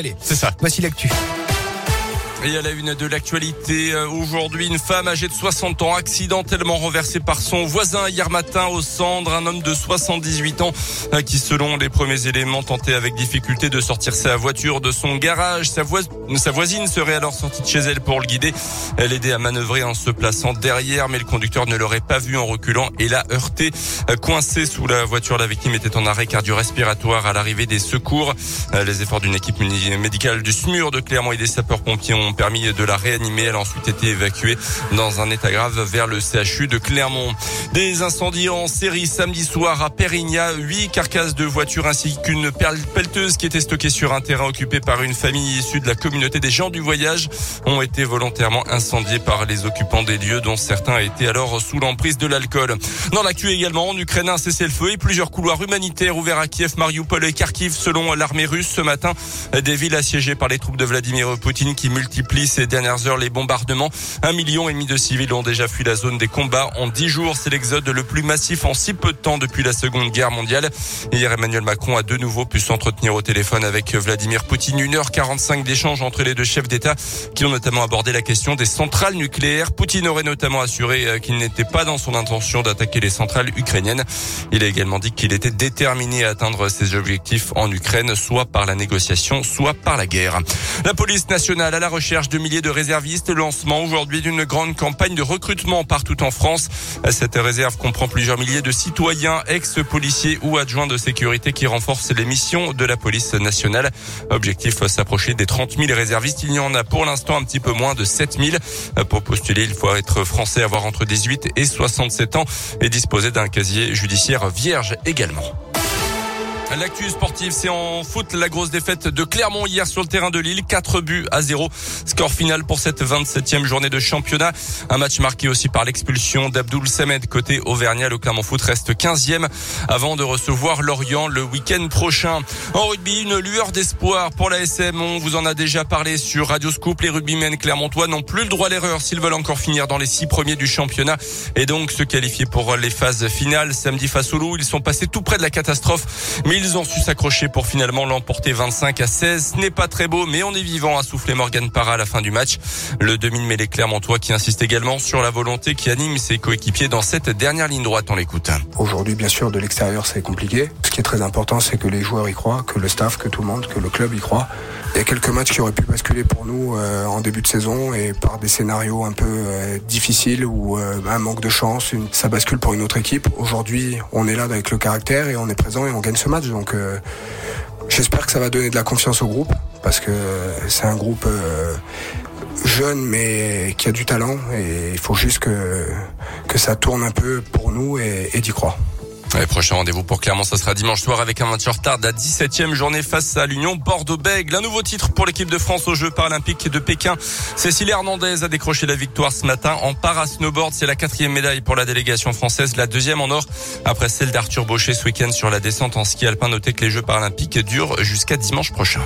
Allez, C'est ça. voici l'actu. Et à la une de l'actualité, euh, aujourd'hui, une femme âgée de 60 ans accidentellement renversée par son voisin hier matin au Cendre. Un homme de 78 ans euh, qui, selon les premiers éléments, tentait avec difficulté de sortir sa voiture de son garage. Sa, vois- sa voisine serait alors sortie de chez elle pour le guider. Elle aidait à manœuvrer en se plaçant derrière, mais le conducteur ne l'aurait pas vu en reculant et l'a heurté. Euh, Coincé sous la voiture, la victime était en arrêt cardio-respiratoire à l'arrivée des secours. Les efforts d'une équipe médicale du SMUR de Clermont et des sapeurs-pompiers ont permis de la réanimer. Elle a ensuite été évacuée dans un état grave vers le CHU de Clermont. Des incendies en série samedi soir à Périgna. Huit carcasses de voitures ainsi qu'une pelleteuse qui était stockée sur un terrain occupé par une famille issue de la communauté des gens du voyage ont été volontairement incendiées par les occupants des lieux dont certains étaient alors sous l'emprise de l'alcool. Dans l'actu également, en Ukraine, un cessez-le-feu et plusieurs couloirs humanitaires ouverts à Kiev, Mariupol et Kharkiv selon l'armée russe ce matin. Des villes assiégées par les troupes de Vladimir Poutine qui multiplient ces dernières heures les bombardements. Un million et demi de civils ont déjà fui la zone des combats en dix jours. C'est l'exode le plus massif en si peu de temps depuis la Seconde Guerre mondiale. Hier, Emmanuel Macron a de nouveau pu s'entretenir au téléphone avec Vladimir Poutine. 1h45 d'échanges entre les deux chefs d'État qui ont notamment abordé la question des centrales nucléaires. Poutine aurait notamment assuré euh, qu'il n'était pas dans son intention d'attaquer les centrales ukrainiennes. Il a également dit qu'il était déterminé à atteindre ses objectifs en Ukraine, soit par la négociation, soit par la guerre. La police nationale à la recherche de milliers de réservistes. Lancement aujourd'hui d'une grande campagne de recrutement partout en France. Cette réserve comprend plusieurs milliers de citoyens, ex-policiers ou adjoints de sécurité qui renforcent les missions de la police nationale. Objectif s'approcher des 30 000 réservistes. Il y en a pour l'instant un petit peu moins de 7 000. Pour postuler, il faut être français, avoir entre 18 et 67 ans et disposer d'un casier judiciaire vierge également. L'actu sportive, c'est en foot. La grosse défaite de Clermont hier sur le terrain de Lille. 4 buts à 0. Score final pour cette 27e journée de championnat. Un match marqué aussi par l'expulsion d'Abdoul Samed côté Auvergnat. Le Clermont Foot reste 15e avant de recevoir Lorient le week-end prochain. En rugby, une lueur d'espoir pour la SM. On vous en a déjà parlé sur Radio Scoop. Les rugbymen clermontois n'ont plus le droit à l'erreur s'ils veulent encore finir dans les six premiers du championnat et donc se qualifier pour les phases finales. Samedi face au Loup, ils sont passés tout près de la catastrophe, mais ils ont su s'accrocher pour finalement l'emporter 25 à 16. Ce n'est pas très beau, mais on est vivant, a soufflé Morgan Parra à la fin du match. Le demi de mêlée Clermontois qui insiste également sur la volonté qui anime ses coéquipiers dans cette dernière ligne droite. On l'écoute. Aujourd'hui, bien sûr, de l'extérieur, c'est compliqué. Ce qui est très important, c'est que les joueurs y croient, que le staff, que tout le monde, que le club y croit. Il y a quelques matchs qui auraient pu basculer pour nous euh, en début de saison et par des scénarios un peu euh, difficiles ou euh, un manque de chance, ça bascule pour une autre équipe. Aujourd'hui, on est là avec le caractère et on est présent et on gagne ce match. Donc, euh, j'espère que ça va donner de la confiance au groupe parce que c'est un groupe euh, jeune mais qui a du talent et il faut juste que ça tourne un peu pour nous et d'y croire. Prochain rendez-vous pour Clermont, ça sera dimanche soir avec un match en retard de la 17e journée face à l'Union Bordeaux-Bègles. Un nouveau titre pour l'équipe de France aux Jeux paralympiques de Pékin. Cécile Hernandez a décroché la victoire ce matin en para-snowboard. C'est la quatrième médaille pour la délégation française, la deuxième en or après celle d'Arthur Baucher ce week-end sur la descente en ski alpin. Notez que les Jeux paralympiques durent jusqu'à dimanche prochain.